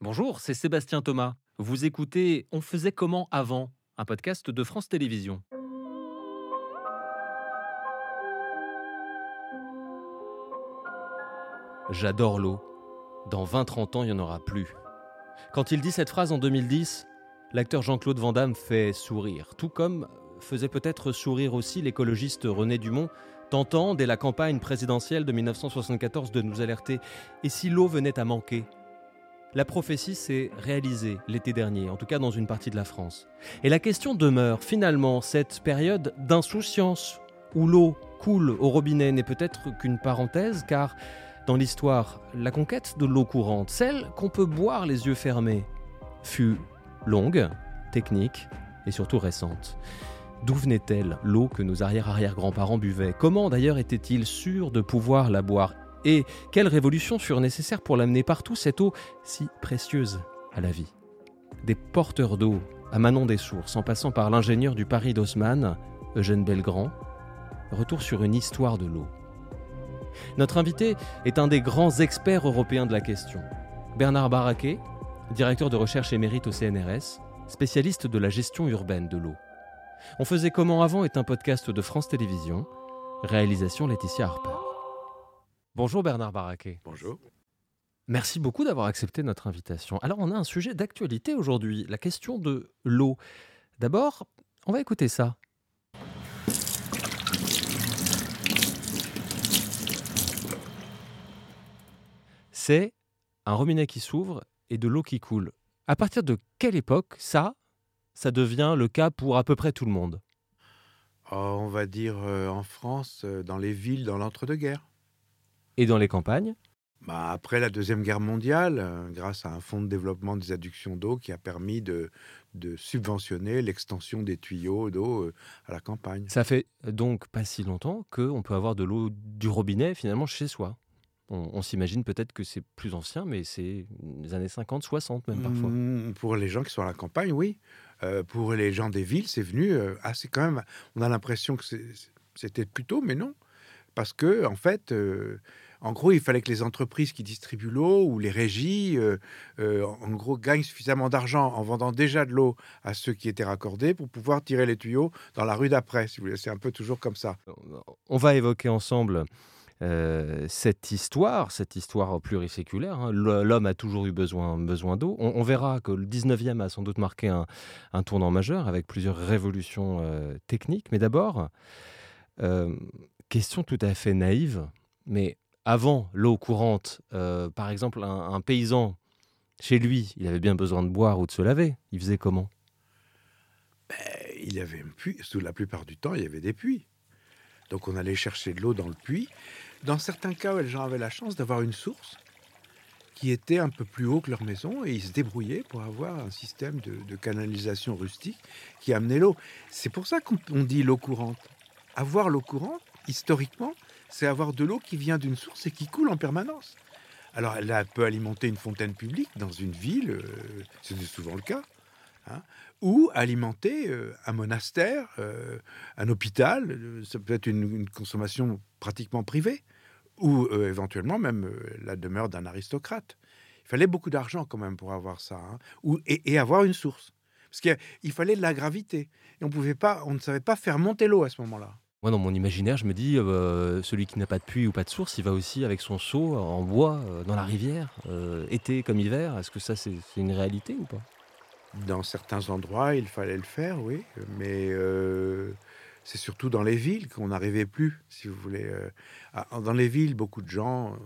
Bonjour, c'est Sébastien Thomas. Vous écoutez On faisait comment avant un podcast de France Télévisions. J'adore l'eau. Dans 20-30 ans, il n'y en aura plus. Quand il dit cette phrase en 2010, l'acteur Jean-Claude Van Damme fait sourire, tout comme faisait peut-être sourire aussi l'écologiste René Dumont, tentant, dès la campagne présidentielle de 1974, de nous alerter. Et si l'eau venait à manquer? La prophétie s'est réalisée l'été dernier, en tout cas dans une partie de la France. Et la question demeure, finalement, cette période d'insouciance où l'eau coule au robinet n'est peut-être qu'une parenthèse, car dans l'histoire, la conquête de l'eau courante, celle qu'on peut boire les yeux fermés, fut longue, technique et surtout récente. D'où venait-elle l'eau que nos arrière-arrière-grands-parents buvaient? Comment d'ailleurs étaient-ils sûrs de pouvoir la boire? Et quelles révolutions furent nécessaires pour l'amener partout, cette eau si précieuse à la vie? Des porteurs d'eau à Manon des Sources, en passant par l'ingénieur du Paris d'Haussmann, Eugène Belgrand, retour sur une histoire de l'eau. Notre invité est un des grands experts européens de la question. Bernard Barraquet, directeur de recherche émérite au CNRS, spécialiste de la gestion urbaine de l'eau. On faisait comment avant est un podcast de France Télévisions, réalisation Laetitia Harper. Bonjour Bernard Barraquet. Bonjour. Merci beaucoup d'avoir accepté notre invitation. Alors on a un sujet d'actualité aujourd'hui, la question de l'eau. D'abord, on va écouter ça. c'est un robinet qui s'ouvre et de l'eau qui coule. À partir de quelle époque ça, ça devient le cas pour à peu près tout le monde oh, On va dire euh, en France, euh, dans les villes, dans l'entre-deux-guerres. Et dans les campagnes? Bah, Après la Deuxième Guerre mondiale, euh, grâce à un fonds de développement des adductions d'eau qui a permis de, de subventionner l'extension des tuyaux d'eau à la campagne. Ça fait donc pas si longtemps qu'on peut avoir de l'eau du robinet finalement chez soi. On, s'imagine peut-être que c'est plus ancien, mais c'est les années 50, 60 même parfois. Mmh, pour les gens qui sont à la campagne, oui. Euh, pour les gens des villes, c'est venu euh, assez quand même. On a l'impression que c'était plus tôt, mais non. Parce que, en fait, euh, en gros, il fallait que les entreprises qui distribuent l'eau ou les régies, en gros, gagnent suffisamment d'argent en vendant déjà de l'eau à ceux qui étaient raccordés pour pouvoir tirer les tuyaux dans la rue d'après. Si vous voulez, c'est un peu toujours comme ça. On va évoquer ensemble euh, cette histoire, cette histoire pluriséculaire. Hein, l'homme a toujours eu besoin, d'eau. On, verra que le 19e a sans doute marqué un, tournant majeur avec plusieurs révolutions euh, techniques. Mais d'abord, euh, question tout à fait naïve, mais avant l'eau courante, par exemple, un, paysan, chez lui, il avait bien besoin de boire ou de se laver. Il faisait comment? Ben, Il avait un puits. Sous la plupart du temps, il y avait des puits. Donc on allait chercher de l'eau dans le puits. Dans certains cas, les gens avaient la chance d'avoir une source qui était un peu plus haut que leur maison et ils se débrouillaient pour avoir un système de, canalisation rustique qui amenait l'eau. C'est pour ça qu'on dit l'eau courante. Avoir l'eau courante, historiquement, c'est avoir de l'eau qui vient d'une source et qui coule en permanence. Alors elle peut alimenter une fontaine publique dans une ville, euh, c'est souvent le cas. Hein, ou alimenter euh, un monastère, euh, un hôpital, euh, ça peut être une, consommation pratiquement privée, ou éventuellement même la demeure d'un aristocrate. Il fallait beaucoup d'argent quand même pour avoir ça, hein, ou, et, avoir une source. Parce qu'il fallait de la gravité. Et on, pouvait pas, on ne savait pas faire monter l'eau à ce moment-là. Moi, dans mon imaginaire, je me dis, celui qui n'a pas de puits ou pas de source, il va aussi avec son seau en bois dans la rivière, été comme hiver. Est-ce que ça, c'est une réalité ou pas? Dans certains endroits, il fallait le faire, oui, mais euh, c'est surtout dans les villes qu'on n'arrivait plus, si vous voulez. Euh, dans les villes, beaucoup de gens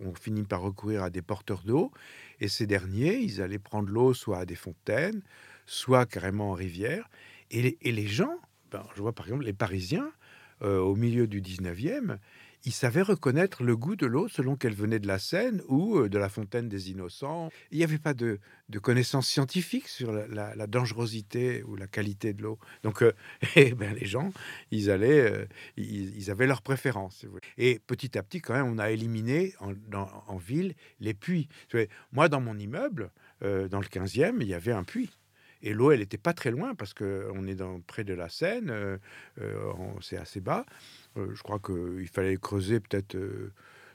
ont, fini par recourir à des porteurs d'eau, et ces derniers, ils allaient prendre l'eau soit à des fontaines, soit carrément en rivière, et les, gens, ben, je vois par exemple les Parisiens, euh, au milieu du 19e, il savait reconnaître le goût de l'eau selon qu'elle venait de la Seine ou euh, de la fontaine des Innocents. Il n'y avait pas de, connaissances scientifiques sur la, dangerosité ou la qualité de l'eau. Donc, euh, eh ben, les gens, ils allaient, euh, ils, avaient leurs préférences. Et petit à petit, quand même, on a éliminé en, ville les puits. Moi, dans mon immeuble, dans le 15e, il y avait un puits. Et l'eau, elle n'était pas très loin parce qu'on est dans, près de la Seine, c'est assez bas. Euh, je crois qu'il fallait creuser peut-être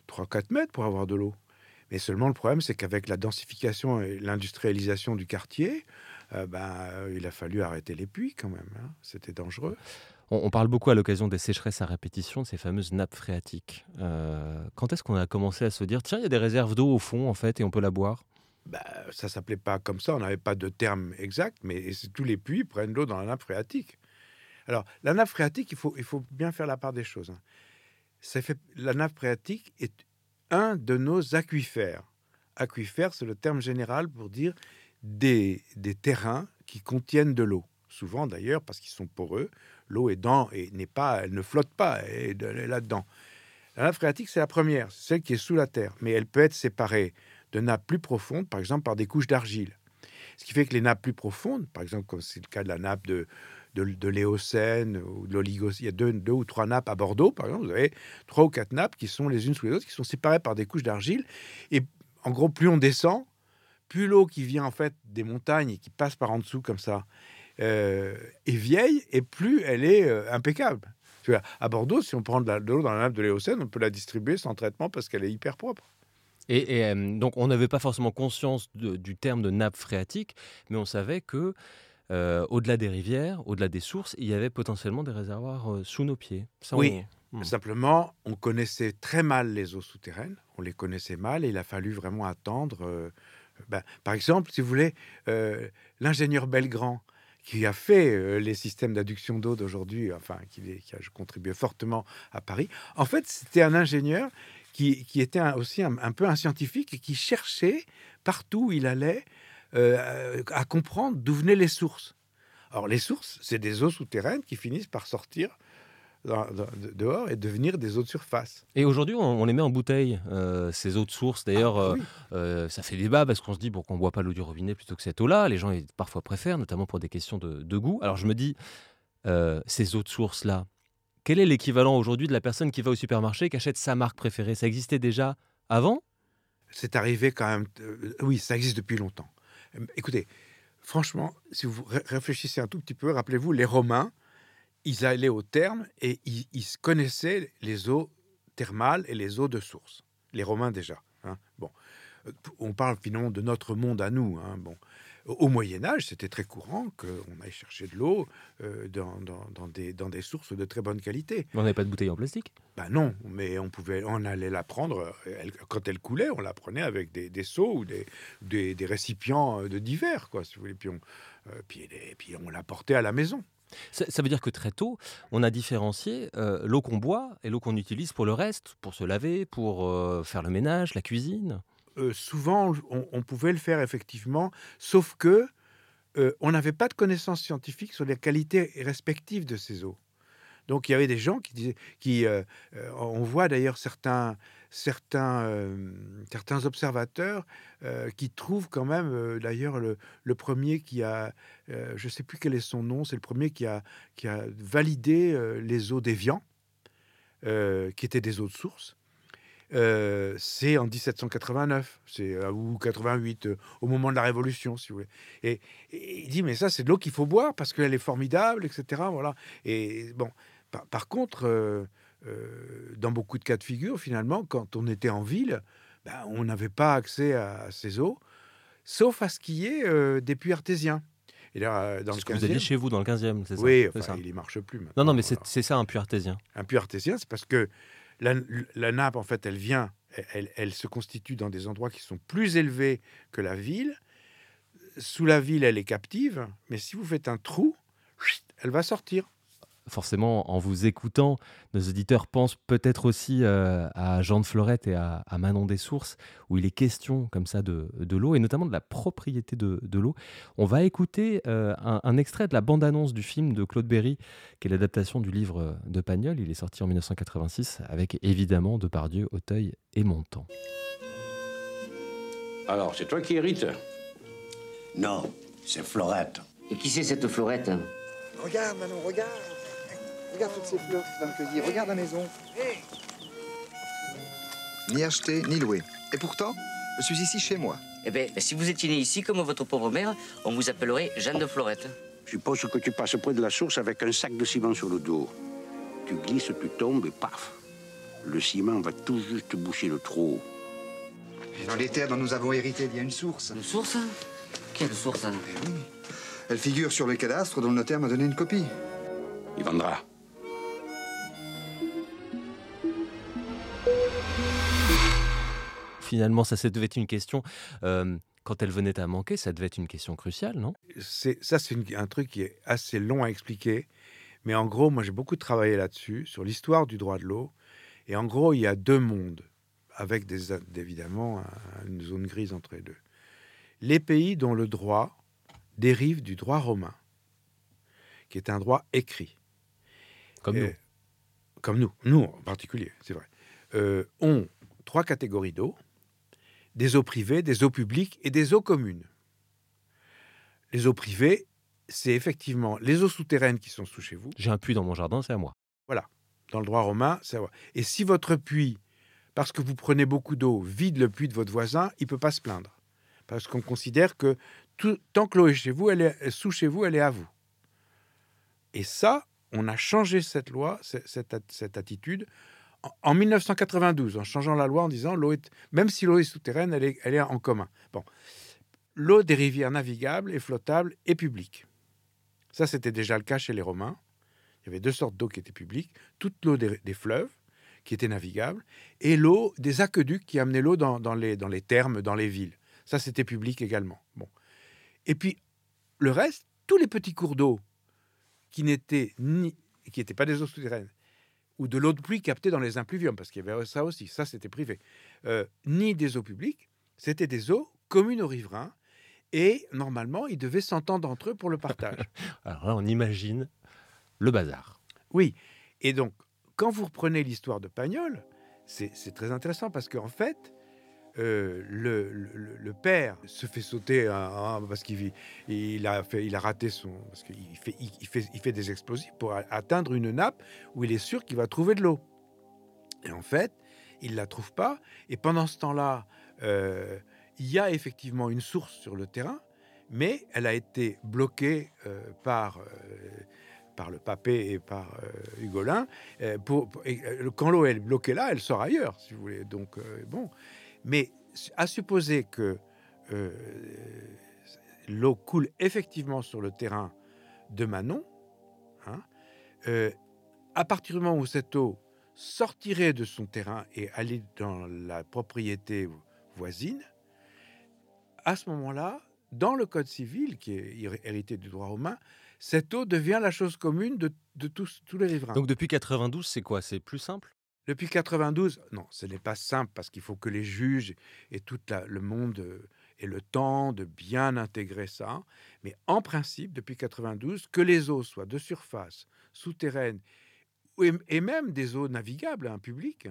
3-4 euh, mètres pour avoir de l'eau. Mais seulement le problème, c'est qu'avec la densification et l'industrialisation du quartier, euh, ben, euh, il a fallu arrêter les puits quand même. hein. C'était dangereux. On, parle beaucoup à l'occasion des sécheresses à répétition de ces fameuses nappes phréatiques. Euh, quand est-ce qu'on a commencé à se dire, tiens, il y a des réserves d'eau au fond, en fait, et on peut la boire? Ben, ça s'appelait pas comme ça, on n'avait pas de terme exact, mais tous les puits prennent l'eau dans la nappe phréatique. Alors, la nappe phréatique, il faut, il faut bien faire la part des choses. hein. Ça fait, la nappe phréatique est un de nos aquifères. Aquifère, c'est le terme général pour dire des, des terrains qui contiennent de l'eau. Souvent d'ailleurs parce qu'ils sont poreux. L'eau est dans et n'est pas, elle ne flotte pas, elle est là-dedans. La nappe phréatique, c'est la première, celle qui est sous la terre, mais elle peut être séparée de nappes plus profondes, par exemple par des couches d'argile. Ce qui fait que les nappes plus profondes, par exemple comme c'est le cas de la nappe de, de, l'Éocène ou de l'Oligocène, il y a deux, ou trois nappes à Bordeaux, par exemple, vous avez trois ou quatre nappes qui sont les unes sous les autres, qui sont séparées par des couches d'argile. Et en gros, plus on descend, plus l'eau qui vient en fait des montagnes et qui passe par en dessous comme ça euh, est vieille, et plus elle est euh, impeccable. Tu à Bordeaux, si on prend de l'eau dans la nappe de l'Éocène, on peut la distribuer sans traitement parce qu'elle est hyper propre. Et, et, euh, donc, on n'avait pas forcément conscience de- du terme de nappe phréatique, mais on savait que, euh, au-delà des rivières, au-delà des sources, il y avait potentiellement des réservoirs euh, sous nos pieds. Ça, Oui. on- Hmm. Simplement, on connaissait très mal les eaux souterraines, on les connaissait mal et il a fallu vraiment attendre. ben, par exemple, si vous voulez, l'ingénieur Belgrand, qui a fait les systèmes d'adduction d'eau d'aujourd'hui, enfin, qui a contribué fortement à Paris, en fait, c'était un ingénieur qui, qui était un- aussi un, un peu un scientifique et qui cherchait partout où il allait euh, à comprendre d'où venaient les sources. Alors, les sources, c'est des eaux souterraines qui finissent par sortir dans- dans- dehors et devenir des eaux de surface. Et aujourd'hui, on, on les met en bouteille, euh, ces eaux de source. D'ailleurs, Ah, euh, oui. euh, ça fait débat parce qu'on se dit pourquoi on ne boit pas l'eau du robinet plutôt que cette eau-là. Les gens parfois préfèrent, notamment pour des questions de, de goût. Alors je me dis, euh, ces eaux de source-là, quel est l'équivalent aujourd'hui de la personne qui va au supermarché et qui achète sa marque préférée? Ça existait déjà avant? C'est arrivé quand même. euh, oui, ça existe depuis longtemps. Écoutez, franchement, si vous ré- réfléchissez un tout petit peu, rappelez-vous, les Romains, ils allaient au terme et ils, ils connaissaient les eaux thermales et les eaux de source. Les Romains déjà. hein. Bon, Euh, on parle finalement de notre monde à nous. hein. Bon, au Moyen Âge, c'était très courant qu'on aille chercher de l'eau euh, dans, dans- dans des, dans des sources de très bonne qualité. On n'avait pas de bouteille en plastique? Ben non, mais on pouvait, on allait la prendre euh, elle- quand elle coulait, on la prenait avec des, des seaux ou des, des, des récipients euh, de divers, quoi, si vous voulez. Puis on, euh, puis, les- puis on la portait à la maison. ça, ça veut dire que très tôt, on a différencié euh, l'eau qu'on boit et l'eau qu'on utilise pour le reste, pour se laver, pour euh, faire le ménage, la cuisine. Euh, souvent, on, pouvait le faire effectivement, sauf que euh, on n'avait pas de connaissances scientifiques sur les qualités respectives de ces eaux. Donc il y avait des gens qui disaient, qui, euh, on voit d'ailleurs certains, certains, certains observateurs qui trouvent quand même, d'ailleurs le, premier qui a, je ne sais plus quel est son nom, c'est le premier qui a, qui a validé les eaux d'Evian, euh, qui étaient des eaux de source. Euh, c'est en 1789, c'est ou 88, euh, au moment de la Révolution, si vous voulez. Et, et il dit mais ça c'est de l'eau qu'il faut boire parce qu'elle est formidable, etc. Voilà. Et bon, par, par contre, euh, dans beaucoup de cas de figure, finalement, quand on était en ville, ben, on n'avait pas accès à, ces eaux, sauf à ce qui est des puits artésiens. Et là, dans le ce que vous aviez 15e, chez vous dans le 15e, c'est ça oui, enfin, ça. il ne marche plus. Non, maintenant, non, mais c'est voilà. c'est ça un puits artésien. Un puits artésien, c'est parce que la, nappe, en fait, elle vient, elle, elle- se constitue dans des endroits qui sont plus élevés que la ville. Sous la ville, elle est captive, mais si vous faites un trou, elle va sortir. Forcément, en vous écoutant, nos auditeurs pensent peut-être aussi euh, à Jean de Florette et à, à Manon des Sources, où il est question comme ça de, de l'eau, et notamment de la propriété de, de l'eau. On va écouter euh, un, un extrait de la bande-annonce du film de Claude Berry, qui est l'adaptation du livre de Pagnol. Il est sorti en 1986, avec évidemment Depardieu, Auteuil et Montand. Alors, c'est toi qui hérites Non, c'est Florette. Et qui c'est cette florette? Regarde, Manon, regarde. Regarde toutes ces fleurs que tu vas me cueillir. Regarde la maison. Ni acheté, ni loué. Et pourtant, je suis ici chez moi. Eh bien, si vous étiez né ici, comme votre pauvre mère, on vous appellerait Jeanne de Florette. Je suppose que tu passes près de la source avec un sac de ciment sur le dos. Tu glisses, tu tombes et paf Le ciment va tout juste boucher le trou. Et dans les terres dont nous avons hérité, il y a une source. Une source Quelle source Eh oui. Elle figure sur le cadastre dont le notaire m'a donné une copie. Il vendra. Finalement, ça, ça devait être une question. euh, quand elle venait à manquer, ça devait être une question cruciale, non? Ça, c'est un truc qui est assez long à expliquer. Mais en gros, moi, j'ai beaucoup travaillé là-dessus, sur l'histoire du droit de l'eau. Et en gros, il y a deux mondes, avec des, évidemment un- une zone grise entre les deux. Les pays dont le droit dérive du droit romain, qui est un droit écrit. Comme nous. Comme nous, nous en particulier, c'est vrai, euh, ont trois catégories d'eau des eaux privées, des eaux publiques et des eaux communes. Les eaux privées, c'est effectivement les eaux souterraines qui sont sous chez vous. J'ai un puits dans mon jardin, c'est à moi. Dans le droit romain, c'est Et si votre puits, parce que vous prenez beaucoup d'eau, vide le puits de votre voisin, il peut pas se plaindre. Parce qu'on considère que tout, tant que l'eau est chez vous, elle est sous chez vous, elle est à vous. Et ça, on a changé cette loi, cette attitude, en, en 1992, en changeant la loi en disant l'eau est, même si l'eau est souterraine, elle est, est en commun. Bon, l'eau des rivières navigables est flottable et publique. Ça, c'était déjà le cas chez les Romains. Il y avait deux sortes d'eau qui étaient publiques toute l'eau des, fleuves, qui était navigable, et l'eau des aqueducs qui amenaient l'eau dans, dans les, dans les thermes, dans les villes. Ça, c'était public également. Bon. Et puis, le reste, tous les petits cours d'eau qui n'étaient ni qui n'étaient pas des eaux souterraines, ou de l'eau de pluie captée dans les impluviums, parce qu'il y avait ça aussi, ça c'était privé, euh, ni des eaux publiques, c'était des eaux communes aux riverains, et normalement, ils devaient s'entendre entre eux pour le partage. Alors là, on imagine le bazar. Oui. Et donc, quand vous reprenez l'histoire de Pagnol, c'est c'est très intéressant parce qu'en fait, euh, le, père se fait sauter un- un- parce qu'il il a, fait, il a raté son. Parce qu'il fait, des explosifs pour atteindre une nappe où il est sûr qu'il va trouver de l'eau. Et en fait, il la trouve pas. Et pendant ce temps-là, euh, il y a effectivement une source sur le terrain, mais elle a été bloquée euh, par. par le papé et par euh, Hugolin. pour, quand l'eau est bloquée là, elle sort ailleurs, si vous voulez. Donc, bon. Mais à supposer que euh, l'eau coule effectivement sur le terrain de Manon, hein, euh, à partir du moment où cette eau sortirait de son terrain et allait dans la propriété voisine, à ce moment-là, dans le Code civil, qui est hé- hérité du droit romain, cette eau devient la chose commune de, de tous, tous les riverains. Donc depuis 92, c'est quoi? C'est plus simple? Depuis 92, non, ce n'est pas simple parce qu'il faut que les juges et tout le monde euh, aient le temps de bien intégrer ça. Mais en principe, depuis 92, que les eaux soient de surface, souterraines ou- et même des eaux navigables, un public,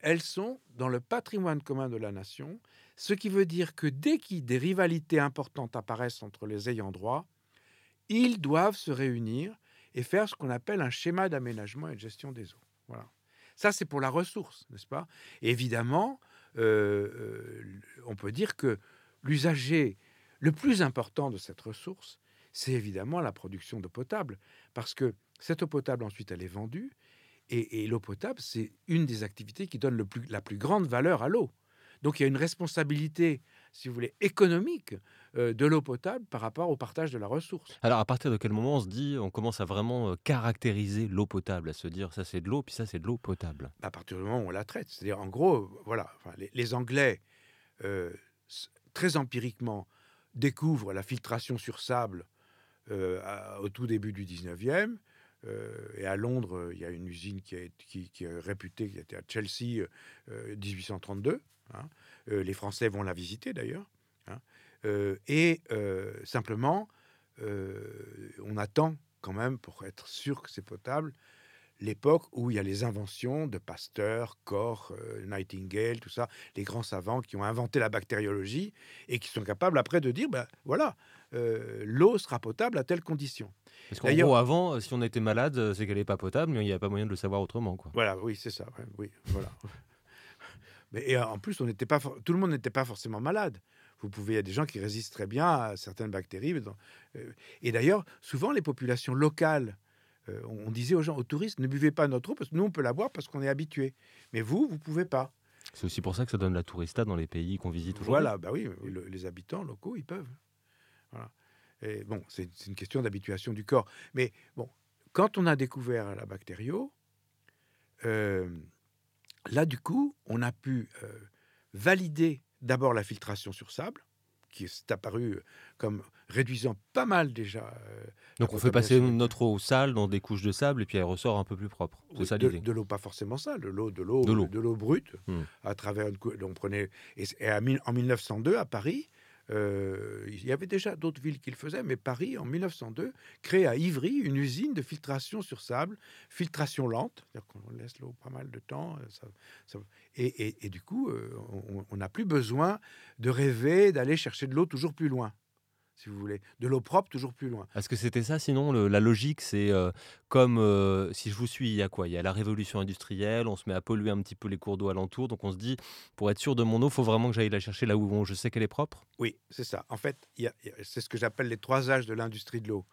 elles sont dans le patrimoine commun de la nation, ce qui veut dire que dès que des rivalités importantes apparaissent entre les ayants droit, ils doivent se réunir et faire ce qu'on appelle un schéma d'aménagement et de gestion des eaux. Voilà. Ça, c'est pour la ressource, n'est-ce pas? Évidemment, euh, euh, on peut dire que l'usager le plus important de cette ressource, c'est évidemment la production d'eau potable, parce que cette eau potable, ensuite, elle est vendue, et, et l'eau potable, c'est une des activités qui donne le plus- la plus grande valeur à l'eau. Donc il y a une responsabilité, si vous voulez, économique euh, de l'eau potable par rapport au partage de la ressource. Alors à partir de quel moment on se dit, on commence à vraiment euh, caractériser l'eau potable, à se dire ça c'est de l'eau, puis ça c'est de l'eau potable? À partir du moment où on la traite. C'est-à-dire, en gros, voilà, enfin, les, les Anglais, euh, très empiriquement, découvrent la filtration sur sable euh, à- au tout début du 19e. euh, et à Londres, il y a une usine qui est, qui, qui est réputée, qui était à Chelsea, euh, 1832. hein. Euh, les Français vont la visiter d'ailleurs. hein. Euh, et euh, simplement, on attend quand même, pour être sûr que c'est potable, l'époque où il y a les inventions de Pasteur, Koch, euh, Nightingale, tout ça, les grands savants qui ont inventé la bactériologie et qui sont capables après de dire, ben voilà, euh, l'eau sera potable à telle condition. Parce qu'en gros avant, si on était malade, c'est qu'elle n'est pas potable, mais il n'y a pas moyen de le savoir autrement. Quoi. Voilà, oui, c'est ça. ouais, oui, voilà. Mais et en plus, on n'était pas, for- tout le monde n'était pas forcément malade. Vous pouvez, il y a des gens qui résistent très bien à certaines bactéries. euh, et d'ailleurs, souvent, les populations locales, euh, on disait aux gens, aux touristes, ne buvez pas notre eau parce que nous, on peut la boire parce qu'on est habitué. Mais vous, vous pouvez pas. C'est aussi pour ça que ça donne la tourista dans les pays qu'on visite aujourd'hui. Voilà, bah oui, le- les habitants locaux, ils peuvent. Voilà. Et bon, c'est c'est une question d'habituation du corps. Mais bon, quand on a découvert la bactério, euh, là, du coup, on a pu euh, valider d'abord la filtration sur sable, qui est apparue comme réduisant pas mal déjà. euh, Donc on fait passer notre eau sale dans des couches de sable et puis elle ressort un peu plus propre. C'est Oui, ça de, l'idée. de l'eau pas forcément sale, de l'eau de l'eau De l'eau. brute Hmm. à travers une cou- on prenait et, à en 1902 à Paris euh, il y avait déjà d'autres villes qui le faisaient mais Paris en 1902 crée à Ivry une usine de filtration sur sable filtration lente c'est-à-dire qu'on laisse l'eau pas mal de temps euh, et, du coup euh, on n'a plus besoin de rêver d'aller chercher de l'eau toujours plus loin si vous voulez de l'eau propre toujours plus loin Est-ce que c'était ça Sinon, le- la logique, c'est euh, comme euh, si je vous suis, il y a quoi? Il y a la révolution industrielle, on se met à polluer un petit peu les cours d'eau alentour, donc on se dit, pour être sûr de mon eau, faut vraiment que j'aille la chercher là où je sais qu'elle est propre? Oui, c'est ça. En fait, c'est ce que j'appelle les trois âges de l'industrie de l'eau.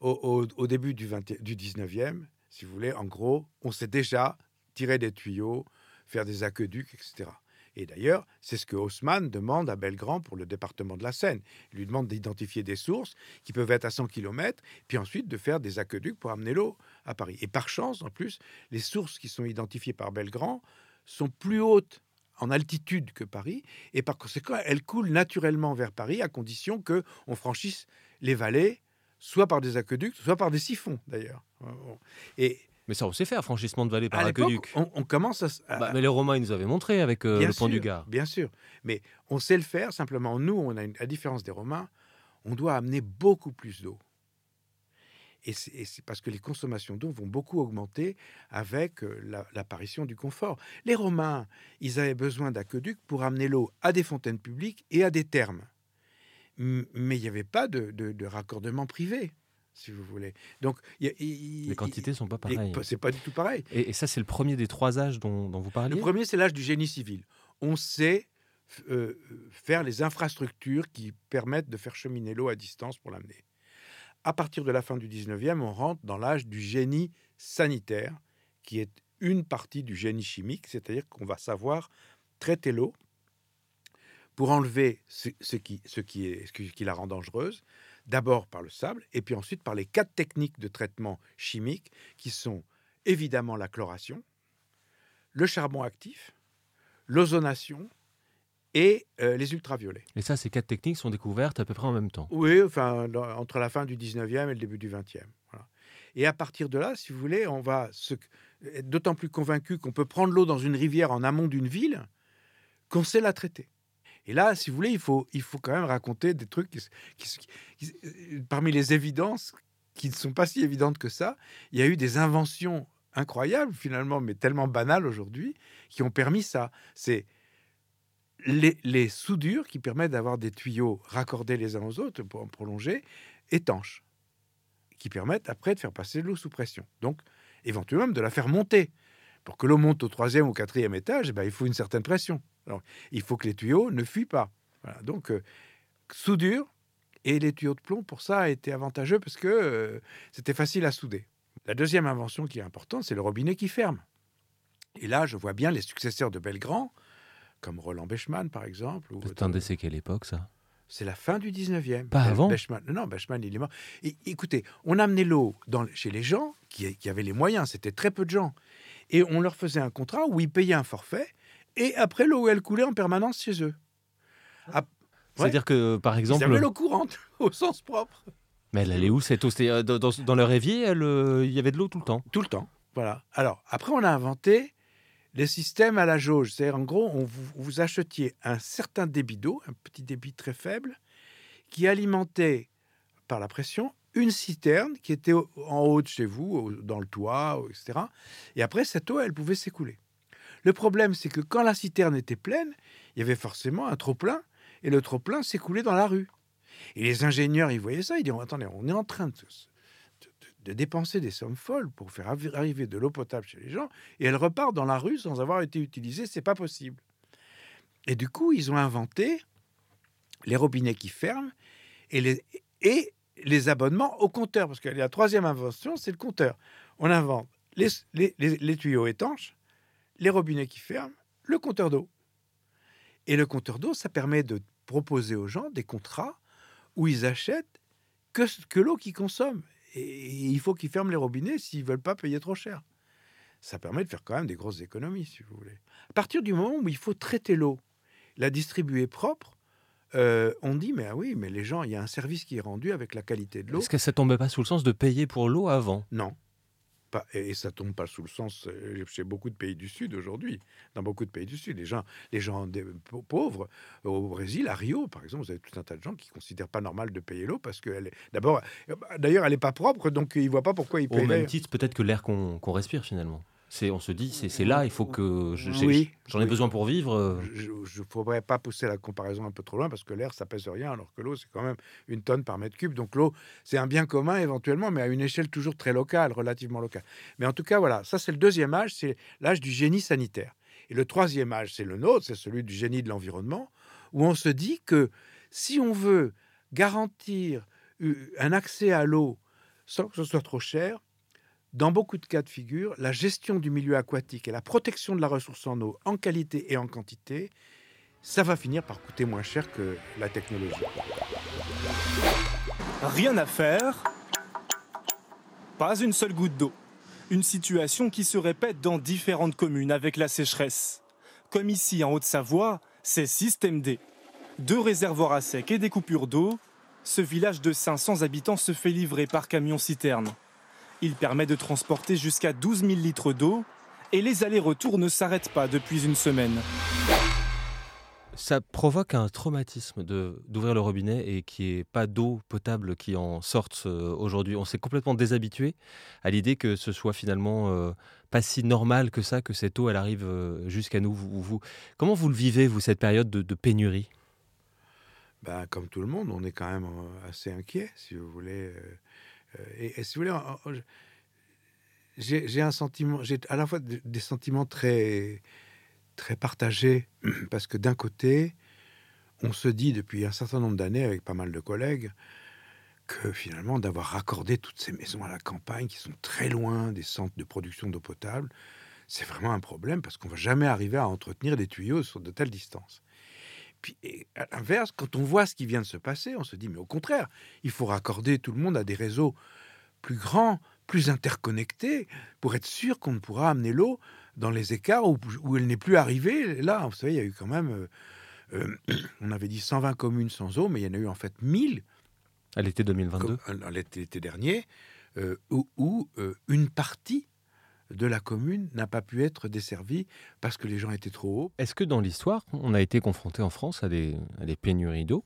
Au, au- au début du, 20 du 19e, si vous voulez, en gros, on sait déjà tirer des tuyaux, faire des aqueducs, etc. Et d'ailleurs, c'est ce que Haussmann demande à Belgrand pour le département de la Seine. Il lui demande d'identifier des sources qui peuvent être à 100 km, puis ensuite de faire des aqueducs pour amener l'eau à Paris. Et par chance, en plus, les sources qui sont identifiées par Belgrand sont plus hautes en altitude que Paris, et par conséquent, elles coulent naturellement vers Paris, à condition que on franchisse les vallées, soit par des aqueducs, soit par des siphons, d'ailleurs. Et Mais ça, on sait faire, franchissement de vallée par aqueduc. on, on commence à... s- à- Bah, mais les Romains, ils nous avaient montré avec euh, le pont du Gard. Bien sûr. Mais on sait le faire, simplement, nous, on a une, à différence des Romains, on doit amener beaucoup plus d'eau. Et c'est parce que les consommations d'eau vont beaucoup augmenter avec euh, la- l'apparition du confort. Les Romains, ils avaient besoin d'aqueducs pour amener l'eau à des fontaines publiques et à des thermes. Mais il n'y avait pas de, de- de raccordement privé, si vous voulez. Donc, y a- Les quantités sont pas les- pareilles. C'est pas du tout pareil. Et, et ça, c'est le premier des trois âges dont, dont vous parliez Le premier, c'est l'âge du génie civil. On sait euh, faire les infrastructures qui permettent de faire cheminer l'eau à distance pour l'amener. À partir de la fin du 19e, on rentre dans l'âge du génie sanitaire, qui est une partie du génie chimique, c'est-à-dire qu'on va savoir traiter l'eau pour enlever ce, ce qui, ce, qui est, ce qui qui la rend dangereuse, d'abord par le sable, et puis ensuite par les quatre techniques de traitement chimique, qui sont évidemment la chloration, le charbon actif, l'ozonation et euh, les ultraviolets. Et ça, ces quatre techniques sont découvertes à peu près en même temps. Oui, enfin, entre la fin du 19e et le début du 20e. voilà. Et à partir de là, si vous voulez, on va se- être d'autant plus convaincu qu'on peut prendre l'eau dans une rivière en amont d'une ville qu'on sait la traiter. Et là, si vous voulez, il faut, il faut quand même raconter des trucs qui, euh, parmi les évidences qui ne sont pas si évidentes que ça. Il y a eu des inventions incroyables finalement, mais tellement banales aujourd'hui, qui ont permis ça. C'est les, les soudures qui permettent d'avoir des tuyaux raccordés les uns aux autres pour en prolonger, étanches, qui permettent après de faire passer l'eau sous pression. Donc, éventuellement, de la faire monter. Pour que l'eau monte au troisième ou quatrième étage, eh ben, il faut une certaine pression. Il faut que les tuyaux ne fuient pas. Voilà. Donc, euh, soudure et les tuyaux de plomb, pour ça, a été avantageux parce que euh, c'était facile à souder. La deuxième invention qui est importante, c'est le robinet qui ferme. Et là, je vois bien les successeurs de Belgrand, comme Roland Bechmann, par exemple. Attendez, c'est quelle époque ça? C'est la fin du 19e. Pas avant? Bechmann, non, Bechmann, il est mort. Et, écoutez, on amenait l'eau dans- chez les gens qui, qui avaient les moyens, c'était très peu de gens. Et on leur faisait un contrat où ils payaient un forfait, et après, l'eau, elle coulait en permanence chez eux. Ah, C'est-à-dire que, par Ils exemple. avaient l'eau courante, au sens propre. Mais elle allait où cette eau? C'était, euh, dans, dans- dans leur évier, elle, euh, il y avait de l'eau tout le temps? Tout le temps. Voilà. Alors, après, on a inventé les systèmes à la jauge. C'est-à-dire, en gros, on vous, vous achetiez un certain débit d'eau, un petit débit très faible, qui alimentait par la pression une citerne qui était en haut de chez vous, dans le toit, etc. Et après, cette eau, elle pouvait s'écouler. Le problème, c'est que quand la citerne était pleine, il y avait forcément un trop-plein, et le trop-plein s'écoulait dans la rue. Et les ingénieurs, ils voyaient ça, ils disaient, attendez, on est en train de, dépenser des sommes folles pour faire arri- arriver de l'eau potable chez les gens, et elle repart dans la rue sans avoir été utilisée, c'est pas possible. Et du coup, ils ont inventé les robinets qui ferment et les, abonnements au compteur, parce que la troisième invention, c'est le compteur. On invente les- les tuyaux étanches, les robinets qui ferment, le compteur d'eau. Et le compteur d'eau, ça permet de proposer aux gens des contrats où ils achètent que, que l'eau qu'ils consomment. Et il faut qu'ils ferment les robinets s'ils veulent pas payer trop cher. Ça permet de faire quand même des grosses économies, si vous voulez. À partir du moment où il faut traiter l'eau, la distribuer propre, euh, on dit mais ah oui, mais les gens, il y a un service qui est rendu avec la qualité de l'eau. Est-ce que ça tombait pas sous le sens de payer pour l'eau avant? Non. Pas, et ça tombe pas sous le sens euh, chez beaucoup de pays du Sud aujourd'hui. Dans beaucoup de pays du Sud, les gens, les gens des, pauvres au Brésil, à Rio, par exemple, vous avez tout un tas de gens qui considèrent pas normal de payer l'eau parce qu'elle est d'abord, d'ailleurs, elle est pas propre, donc ils voient pas pourquoi ils payent. Au même titre, peut-être que l'air qu'on respire finalement on se dit, c'est là, il faut que j'en ai, besoin pour vivre. Euh. Je ne faudrait pas pousser la comparaison un peu trop loin parce que l'air, ça pèse rien, alors que l'eau, c'est quand même une tonne par mètre cube. Donc l'eau, c'est un bien commun éventuellement, mais à une échelle toujours très locale, relativement locale. Mais en tout cas, voilà, ça c'est le deuxième âge, c'est l'âge du génie sanitaire. Et le troisième âge, c'est le nôtre, c'est celui du génie de l'environnement, où on se dit que si on veut garantir un accès à l'eau sans que ce soit trop cher, dans beaucoup de cas de figure, la gestion du milieu aquatique et la protection de la ressource en eau en qualité et en quantité, ça va finir par coûter moins cher que la technologie. Rien à faire, pas une seule goutte d'eau. Une situation qui se répète dans différentes communes avec la sécheresse. Comme ici en Haute-Savoie, c'est Système D. Deux réservoirs à sec et des coupures d'eau, ce village de 500 habitants se fait livrer par camion-citerne. Il permet de transporter jusqu'à 12 000 litres d'eau et les allers-retours ne s'arrêtent pas depuis une semaine. Ça provoque un traumatisme d'ouvrir le robinet et qu'il n'y ait pas d'eau potable qui en sorte euh, aujourd'hui. On s'est complètement déshabitué à l'idée que ce soit finalement euh, pas si normal que ça, que cette eau elle arrive euh, jusqu'à nous. Vous, comment vous le vivez, vous, cette période de, pénurie? Ben, Comme tout le monde, on est quand même assez inquiet, si vous voulez. Euh, et, si vous voulez, j'ai un sentiment, j'ai à la fois des sentiments très, très partagés, parce que d'un côté, on se dit depuis un certain nombre d'années, avec pas mal de collègues, que finalement, d'avoir raccordé toutes ces maisons à la campagne, qui sont très loin des centres de production d'eau potable, c'est vraiment un problème, parce qu'on va jamais arriver à entretenir des tuyaux sur de telles distances. Puis, à l'inverse, quand on voit ce qui vient de se passer, on se dit, mais au contraire, il faut raccorder tout le monde à des réseaux plus grands, plus interconnectés, pour être sûr qu'on ne pourra amener l'eau dans les écarts où, elle n'est plus arrivée. Là, vous savez, il y a eu quand même, euh, euh, on avait dit 120 communes sans eau, mais il y en a eu en fait 1000. À l'été 2022 À l'été dernier, euh, où, une partie de la commune n'a pas pu être desservie parce que les gens étaient trop hauts. Est-ce que dans l'histoire, on a été confronté en France à des, pénuries d'eau?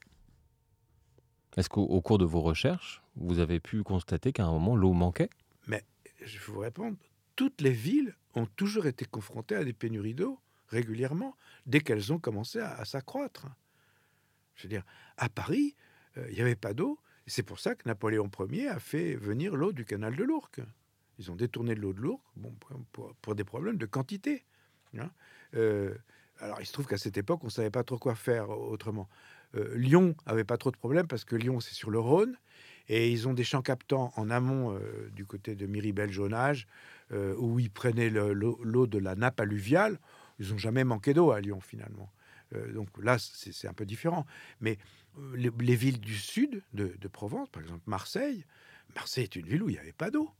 Est-ce qu'au cours de vos recherches, vous avez pu constater qu'à un moment, l'eau manquait? Mais je vais vous répondre, toutes les villes ont toujours été confrontées à des pénuries d'eau régulièrement, dès qu'elles ont commencé à, s'accroître. Je veux dire, à Paris, euh, il n'y avait pas d'eau. C'est pour ça que Napoléon Ier a fait venir l'eau du canal de l'Ourcq. Ils ont détourné de l'eau de l'Ourcq bon, pour, des problèmes de quantité. Hein. Euh, alors, il se trouve qu'à cette époque, on ne savait pas trop quoi faire autrement. Euh, Lyon avait pas trop de problèmes parce que Lyon, c'est sur le Rhône. Et ils ont des champs captants en amont euh, du côté de Miribel-Jaunage, où ils prenaient l'eau de la nappe alluviale. Ils n'ont jamais manqué d'eau à Lyon, finalement. donc là, c'est un peu différent. Mais les, villes du sud de, de, Provence, par exemple Marseille, Marseille est une ville où il n'y avait pas d'eau.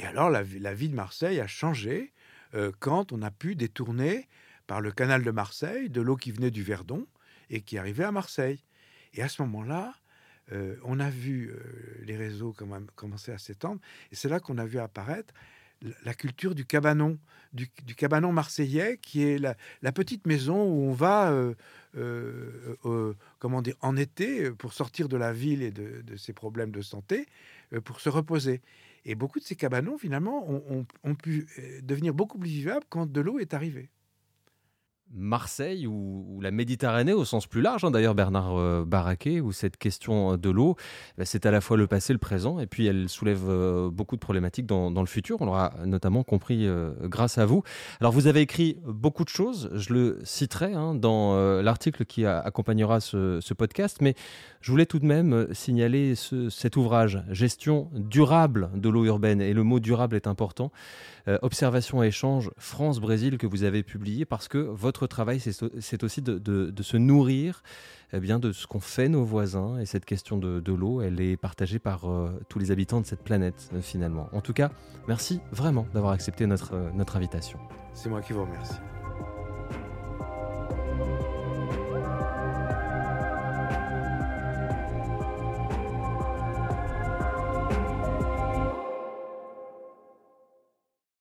Et alors la, vie de Marseille a changé euh, quand on a pu détourner par le canal de Marseille de l'eau qui venait du Verdon et qui arrivait à Marseille. Et à ce moment-là, euh, on a vu euh, les réseaux commencer à s'étendre, et c'est là qu'on a vu apparaître la culture du cabanon, du, cabanon marseillais, qui est la, petite maison où on va, comment dire, en été, pour sortir de la ville et de, de ses problèmes de santé, pour se reposer. Et beaucoup de ces cabanons, finalement, ont, pu euh, devenir beaucoup plus vivables quand de l'eau est arrivée. Marseille ou, la Méditerranée au sens plus large, hein, d'ailleurs Bernard euh, Barraquet, où cette question de l'eau, bah, c'est à la fois le passé, le présent, et puis elle soulève euh, beaucoup de problématiques dans, le futur. On l'aura notamment compris euh, grâce à vous. Alors vous avez écrit beaucoup de choses, je le citerai hein, dans l'article qui accompagnera ce, podcast, mais je voulais tout de même signaler cet ouvrage, Gestion durable de l'eau urbaine, et le mot durable est important. Observation et échange France-Brésil que vous avez publié parce que votre votre travail, c'est aussi de, se nourrir eh bien, de ce qu'ont fait nos voisins. Et cette question de, l'eau, elle est partagée par tous les habitants de cette planète, finalement. En tout cas, merci vraiment d'avoir accepté notre, notre invitation. C'est moi qui vous remercie.